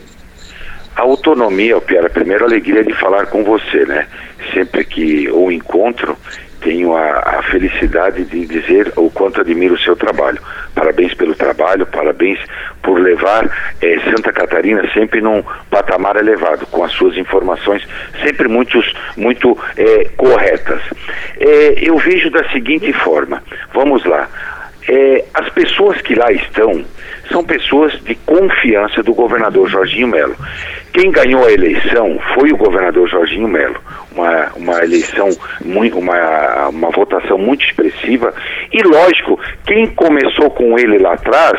A autonomia, Piara, primeiro a alegria de falar com você, né? Sempre que o encontro tenho a, a, felicidade de dizer o quanto admiro o seu trabalho. Parabéns pelo trabalho, parabéns por levar eh, Santa Catarina sempre num patamar elevado, com as suas informações sempre muitos, muito eh, corretas. Eh, eu vejo da seguinte forma: vamos lá. as pessoas que lá estão são pessoas de confiança do governador Jorginho Melo. Quem ganhou a eleição foi o governador Jorginho Melo. Uma, uma eleição, muito, uma, uma votação muito expressiva. E lógico, quem começou com ele lá atrás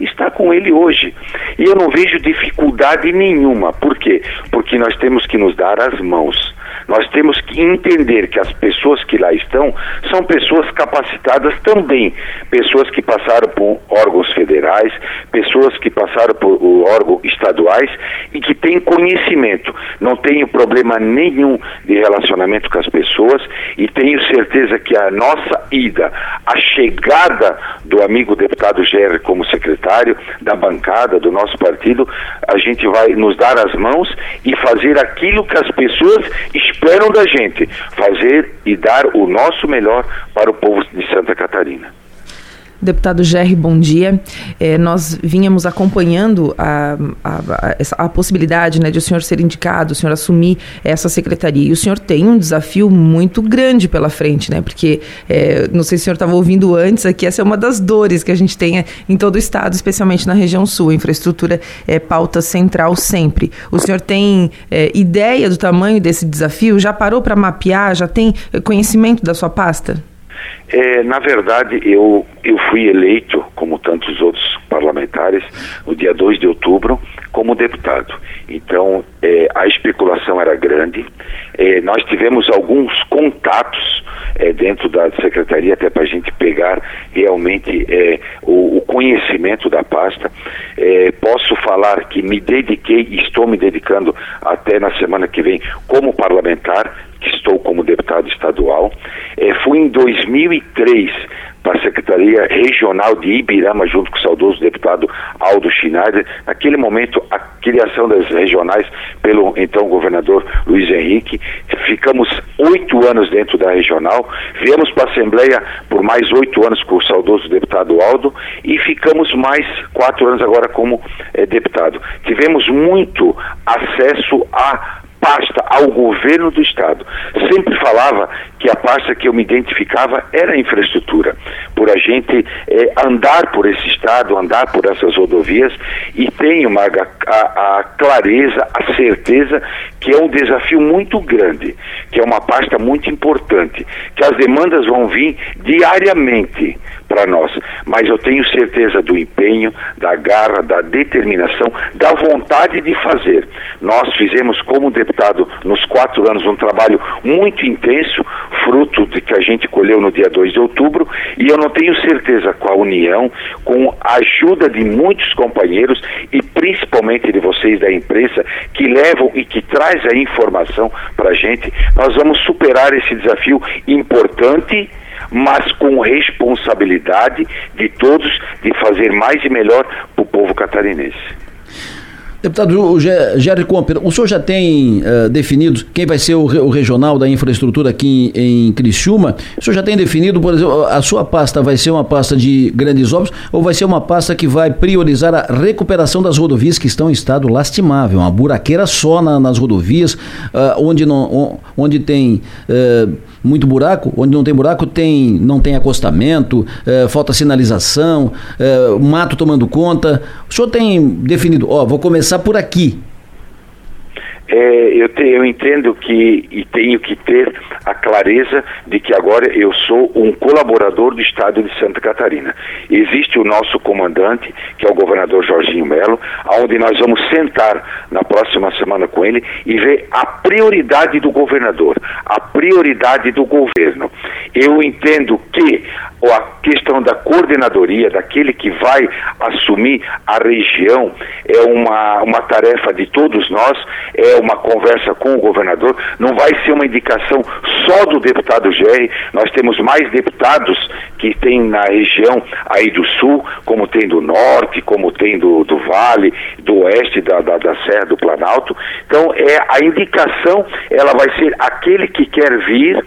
está com ele hoje. E eu não vejo dificuldade nenhuma. Por quê? Porque nós temos que nos dar as mãos. Nós temos que entender que as pessoas que lá estão são pessoas capacitadas também, pessoas que passaram por órgãos federais, pessoas que passaram por órgãos estaduais e que têm conhecimento. Não tenho problema nenhum de relacionamento com as pessoas e tenho certeza que a nossa ida, a chegada do amigo deputado Gerry como secretário, da bancada, do nosso partido, a gente vai nos dar as mãos e fazer aquilo que as pessoas esperam da gente fazer e dar o nosso melhor para o povo de Santa Catarina. Deputado Gerry, bom dia. É, nós vínhamos acompanhando a, a, a, a, possibilidade né, de o senhor ser indicado, o senhor assumir essa secretaria. E o senhor tem um desafio muito grande pela frente, né? Porque, é, não sei se o senhor estava ouvindo antes aqui, essa é uma das dores que a gente tem em todo o estado, especialmente na região sul. A infraestrutura é pauta central sempre. O senhor tem é, ideia do tamanho desse desafio? Já parou para mapear? Já tem conhecimento da sua pasta? É, na verdade, eu, eu fui eleito, como tantos outros parlamentares, no dia 2 de outubro, como deputado. Então, é, a especulação era grande. É, nós tivemos alguns contatos é, dentro da secretaria, até para a gente pegar realmente o, o, conhecimento da pasta. Posso falar que me dediquei e estou me dedicando até na semana que vem como parlamentar que estou como deputado estadual. Fui em 2003 para a Secretaria Regional de Ibirama, junto com o saudoso deputado Aldo Schneider. Naquele momento, a criação das regionais pelo então governador Luiz Henrique. Ficamos oito anos dentro da regional, viemos para a Assembleia por mais oito anos com o saudoso deputado Aldo e ficamos mais quatro anos agora como é, deputado. Tivemos muito acesso a pasta ao governo do Estado. Sempre falava que a pasta que eu me identificava era a infraestrutura, por a gente é, andar por esse Estado, andar por essas rodovias e tenho uma, a, a clareza, a certeza que é um desafio muito grande, que é uma pasta muito importante, que as demandas vão vir diariamente para nós, mas eu tenho certeza do empenho, da garra, da determinação, da vontade de fazer. Nós fizemos como deputado nos quatro anos um trabalho muito intenso, fruto de que a gente colheu no dia 2 de outubro, e eu não tenho certeza com a união, com a ajuda de muitos companheiros e principalmente de vocês da imprensa que levam e que traz a informação para a gente, nós vamos superar esse desafio importante mas com responsabilidade de todos de fazer mais e melhor para o povo catarinense. Deputado Jerry Comper, o senhor já tem uh, definido quem vai ser o, o, regional da infraestrutura aqui em, em Criciúma? O senhor já tem definido, por exemplo, a sua pasta vai ser uma pasta de grandes obras ou vai ser uma pasta que vai priorizar a recuperação das rodovias que estão em estado lastimável, uma buraqueira só na, nas rodovias, uh, onde, não, onde tem uh, muito buraco, onde não tem buraco tem, não tem acostamento, falta sinalização, mato tomando conta. O senhor tem definido, ó, vou começar começar por aqui. É, eu, te, eu entendo que e tenho que ter a clareza de que agora eu sou um colaborador do Estado de Santa Catarina. Existe o nosso comandante, que é o governador Jorginho Melo, onde nós vamos sentar na próxima semana com ele e ver a prioridade do governador, a prioridade do governo. Eu entendo que a questão da coordenadoria, daquele que vai assumir a região, é uma, uma tarefa de todos nós, é uma conversa com o governador, não vai ser uma indicação só do deputado Gerry, nós temos mais deputados que tem na região aí do sul, como tem do norte, como tem do, do vale, do oeste da, da, da Serra do Planalto. Então, é a indicação, ela vai ser aquele que quer vir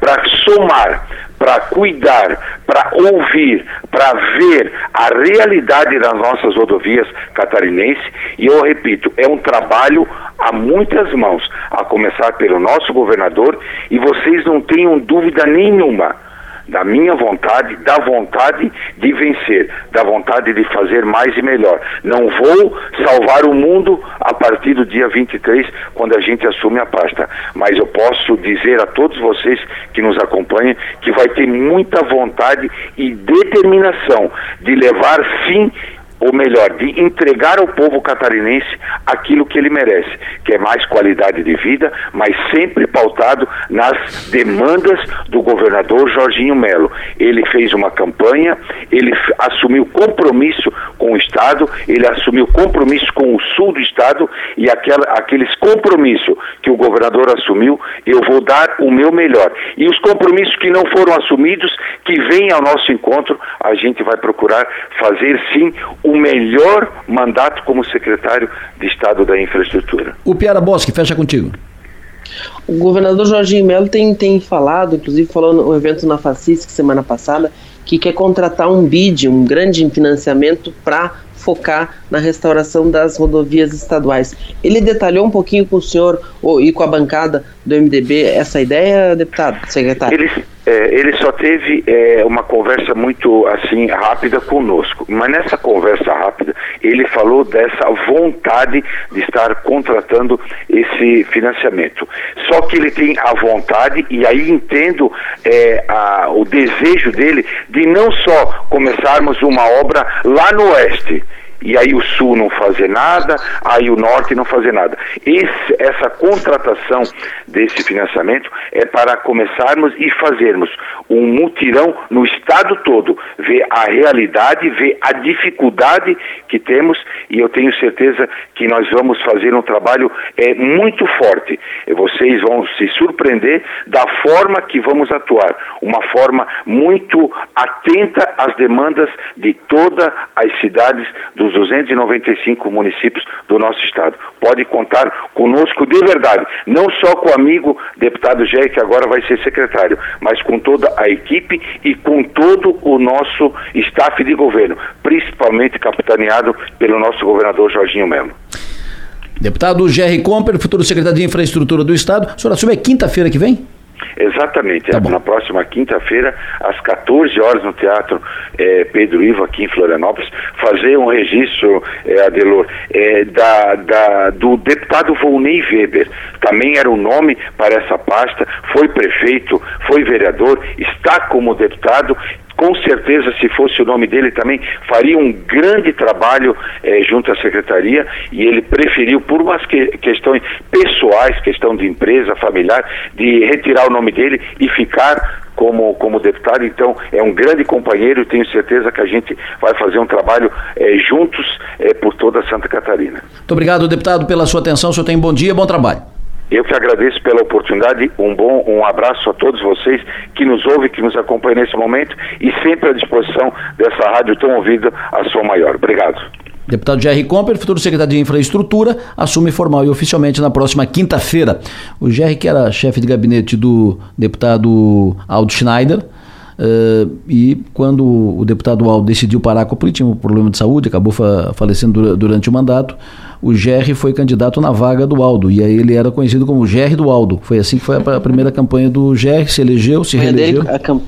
para somar, para cuidar, para ouvir, para ver a realidade das nossas rodovias catarinenses. E eu repito, é um trabalho a muitas mãos, a começar pelo nosso governador, e vocês não tenham dúvida nenhuma da minha vontade, da vontade de vencer, da vontade de fazer mais e melhor. Não vou salvar o mundo a partir do dia 23, quando a gente assume a pasta, mas eu posso dizer a todos vocês que nos acompanham que vai ter muita vontade e determinação de levar sim ou melhor, de entregar ao povo catarinense aquilo que ele merece, que é mais qualidade de vida, mas sempre pautado nas demandas do governador Jorginho Melo. Ele fez uma campanha, ele assumiu compromisso com o Estado, ele assumiu compromisso com o sul do Estado e aquela, aqueles compromissos que o governador assumiu, eu vou dar o meu melhor. E os compromissos que não foram assumidos, que vêm ao nosso encontro, a gente vai procurar fazer sim o melhor mandato como secretário de Estado da Infraestrutura. O Piara Bosque, fecha contigo. O governador Jorginho Melo tem, tem falado, inclusive falou no evento na Facisc semana passada, que quer contratar um BID, um grande financiamento para focar na restauração das rodovias estaduais. Ele detalhou um pouquinho com o senhor ou, e com a bancada do MDB essa ideia, deputado, secretário? Ele, é, ele só teve é, uma conversa muito assim rápida conosco, mas nessa conversa rápida ele falou dessa vontade de estar contratando esse financiamento. Só que ele tem a vontade e aí entendo é, a, o desejo dele de não só começarmos uma obra lá no oeste e aí o sul não fazer nada, aí o norte não fazer nada. Esse, essa contratação desse financiamento é para começarmos e fazermos um mutirão no estado todo, ver a realidade, ver a dificuldade que temos e eu tenho certeza que nós vamos fazer um trabalho é, muito forte. Vocês vão se surpreender da forma que vamos atuar, uma forma muito atenta às demandas de todas as cidades do dos 295 municípios do nosso estado. Pode contar conosco de verdade, não só com o amigo deputado Jair, que agora vai ser secretário, mas com toda a equipe e com todo o nosso staff de governo, principalmente capitaneado pelo nosso governador Jorginho Melo. Deputado Jerry Comper, futuro secretário de Infraestrutura do Estado. O senhor assume quinta-feira que vem? Exatamente, tá na próxima quinta-feira, às 14 horas, no Teatro é, Pedro Ivo, aqui em Florianópolis, fazer um registro, é, Adelor, é, da, da, do deputado Volney Weber. Também era o nome para essa pasta, foi prefeito, foi vereador, está como deputado com certeza, se fosse o nome dele também, faria um grande trabalho eh, junto à secretaria e ele preferiu, por umas que, questões pessoais, questão de empresa, familiar, de retirar o nome dele e ficar como, como deputado, então é um grande companheiro e tenho certeza que a gente vai fazer um trabalho eh, juntos eh, por toda Santa Catarina. Muito obrigado, deputado, pela sua atenção. O senhor tem bom dia, bom trabalho. Eu que agradeço pela oportunidade, um bom um abraço a todos vocês que nos ouvem, que nos acompanham nesse momento e sempre à disposição dessa rádio tão ouvida, a sua maior. Obrigado. Deputado Jerry Comper, futuro secretário de Infraestrutura, assume formal e oficialmente na próxima quinta-feira. O Jerry, que era chefe de gabinete do deputado Aldo Schneider, Uh, e quando o deputado Aldo decidiu parar com a política, um problema de saúde, acabou fa falecendo durante o mandato, o Gerry foi candidato na vaga do Aldo, e aí ele era conhecido como Gerry do Aldo. Foi assim que foi a, a primeira campanha do Gerry, se elegeu, se reelegeu. Dele, camp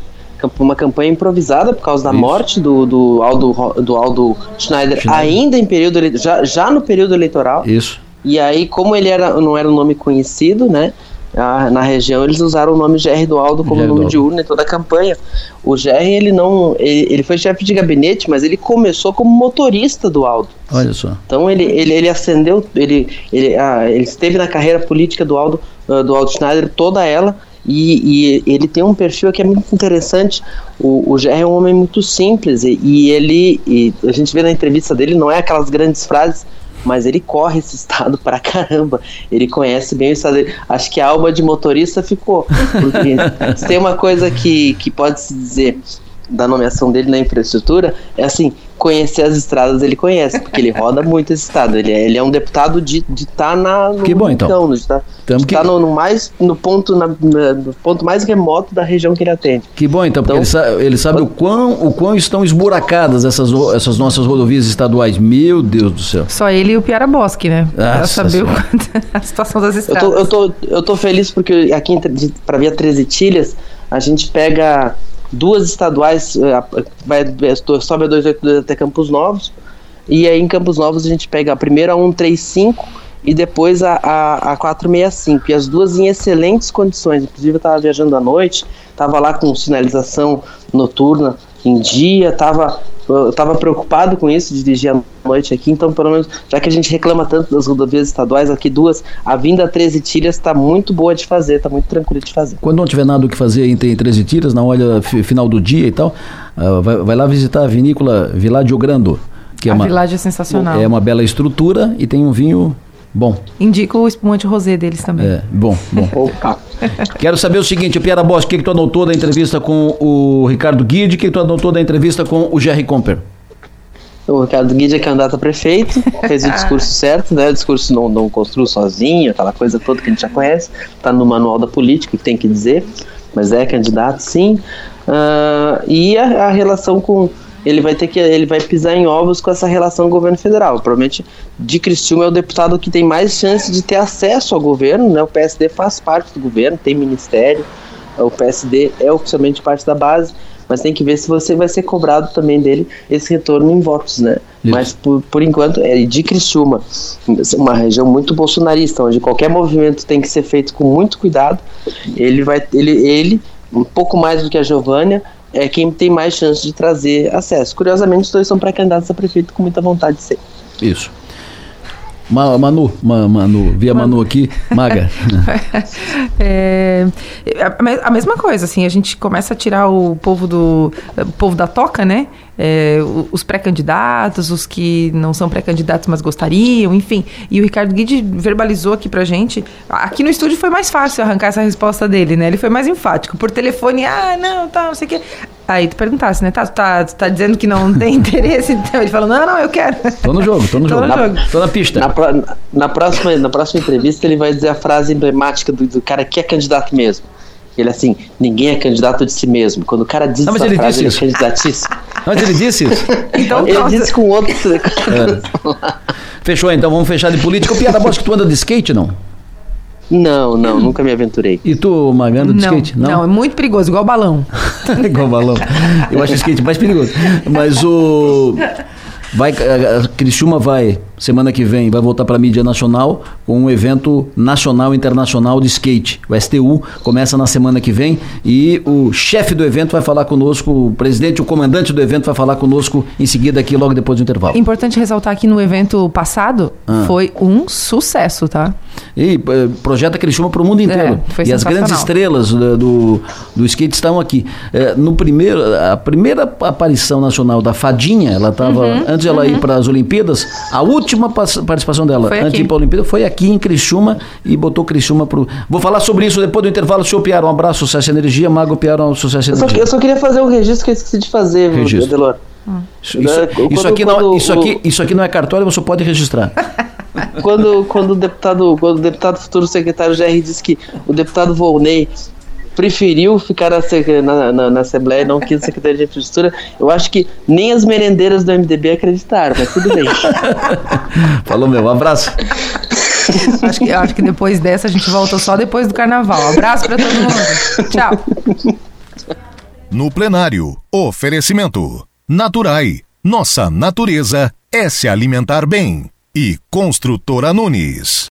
uma campanha improvisada por causa da Isso. morte do, do, Aldo, do Aldo Schneider, Schneider, ainda em período já, já no período eleitoral. Isso. E aí, como ele era, não era um nome conhecido, né? Na região eles usaram o nome GR do Aldo como nome de urna em toda a campanha. O GR ele não, ele, ele foi chefe de gabinete, mas ele começou como motorista do Aldo. Olha só. Então ele, ele, ele ascendeu, ele, ele, ah, ele esteve na carreira política do Aldo, uh, do Aldo Schneider toda ela. E, e, ele tem um perfil que é muito interessante. O, o GR é um homem muito simples e, e ele, e a gente vê na entrevista dele, não é aquelas grandes frases, mas ele corre esse estado pra caramba. Ele conhece bem o estado dele. Acho que a alma de motorista ficou. <laughs> Porque se tem uma coisa que, que pode se dizer da nomeação dele na infraestrutura é assim, conhecer as estradas ele conhece, porque ele roda muito esse estado. Ele é, ele é um deputado de estar de tá na no que bom, então. de tá, de que... tá no, no, mais no ponto na, no ponto mais remoto da região que ele atende. Que bom então, porque então, ele sabe, ele sabe o quão o quão estão esburacadas essas essas nossas rodovias estaduais. Meu Deus do céu. Só ele e o Piara Bosque, né? Para saber o, <laughs> a situação das estradas. Eu tô, eu tô, eu tô feliz porque aqui para via 13 Tilhas a gente pega duas estaduais, eh, vai, sobe a 282 até Campos Novos, e aí em Campos Novos a gente pega a primeira a 135 e depois a, a, a 465, e as duas em excelentes condições, inclusive eu estava viajando à noite, estava lá com sinalização noturna em dia, estava eu estava preocupado com isso, de dirigir à noite aqui, então pelo menos, já que a gente reclama tanto das rodovias estaduais, aqui duas, a vinda a 13 Tilhas está muito boa de fazer, está muito tranquila de fazer. Quando não tiver nada o que fazer em 13 Tilhas, na hora final do dia e tal, uh, vai, vai, lá visitar a vinícola Viládio Grando, que é a uma, Viládio é sensacional. É uma bela estrutura e tem um vinho Bom. Indico o espumante rosé deles também. É, bom, bom. <laughs> Quero saber o seguinte, o Piara Bosch, o que, que tu anotou da entrevista com o Ricardo Guide, o que, que tu anotou da entrevista com o Jerry Comper? O Ricardo Guide é candidato a prefeito, fez o <laughs> discurso certo, né? O discurso não, não construiu sozinho, aquela coisa toda que a gente já conhece, está no manual da política, que tem que dizer, mas é candidato sim. Uh, e a, a relação com ele vai ter que ele vai pisar em ovos com essa relação com o governo federal. Provavelmente de Cristiúma é o deputado que tem mais chance de ter acesso ao governo, né? O PSD faz parte do governo, tem ministério, o PSD é oficialmente parte da base, mas tem que ver se você vai ser cobrado também dele esse retorno em votos, né? Isso. Mas por, por enquanto é de Criciúma, uma região muito bolsonarista, onde qualquer movimento tem que ser feito com muito cuidado. Ele vai ele ele um pouco mais do que a Giovânia é quem tem mais chance de trazer acesso. Curiosamente, os dois são pré-candidatos a prefeito com muita vontade de ser. Isso. Manu, Manu, via Manu aqui, Maga. <laughs> é, a, mesma coisa, assim, a gente começa a tirar o povo do o povo da toca, né? É, os pré-candidatos, os que não são pré-candidatos, mas gostariam, enfim. E o Ricardo Guide verbalizou aqui pra gente. Aqui no estúdio foi mais fácil arrancar essa resposta dele, né? Ele foi mais enfático. Por telefone, ah, não, tá, não sei o quê. Aí tu perguntasse, né? Tá, tu tá, tá dizendo que não tem <laughs> interesse? Então ele falou, não, não, eu quero. Tô no jogo, tô no tô jogo. No jogo. Na, tô na pista. Na, na, próxima, na próxima entrevista ele vai dizer a frase emblemática do, do cara que é candidato mesmo. Ele assim, ninguém é candidato de si mesmo. Quando o cara diz não, essa ele frase, disse ele é candidatíssimo. <laughs> Mas ele disse isso? então, ele nossa. disse com outro. É. Fechou então, vamos fechar de política. O Piada Bosch, que tu anda de skate, não? Não, não, nunca me aventurei. E tu, Magando, de não, skate? Não? não, é muito perigoso, igual balão. <laughs> igual balão. Eu acho o skate mais perigoso. Mas o. Vai, a Criciúma vai semana que vem vai voltar para a mídia nacional com um evento nacional e internacional de skate. O STU começa na semana que vem e o chefe do evento vai falar conosco, o presidente, o comandante do evento vai falar conosco em seguida aqui logo depois do intervalo. Importante ressaltar que no evento passado ah. foi um sucesso, tá? E eh, projeta Criciúma para o mundo inteiro. É, e as grandes estrelas do, do, do skate estão aqui. É, no primeiro, a primeira aparição nacional da Fadinha, ela estava uhum, antes de ela uhum. ir para as Olimpíadas, a última última participação dela foi antes de ir para a Olimpíada foi aqui em Criciúma e botou Criciúma pro. Vou falar sobre isso depois do intervalo. Senhor Piaro, um abraço, sucesso e energia. Mago Piaro, um sucesso e energia. Eu só, eu só queria fazer um registro que eu esqueci de fazer, registro. Hum. Isso, isso, quando, isso, aqui não, isso, aqui, isso aqui não é cartório, você pode registrar. quando, quando, o deputado, quando o deputado futuro secretário GR disse que o deputado Volney preferiu ficar na, na, na, Assembleia e não quis Secretaria de Infraestrutura. Eu acho que nem as merendeiras do MDB acreditaram, mas tudo bem. <laughs> Falou, meu. Um abraço. acho, que, acho que depois dessa a gente volta só depois do carnaval. Um abraço para todo mundo. Tchau. No plenário, oferecimento. Naturai. Nossa natureza é se alimentar bem. E Construtora Nunes.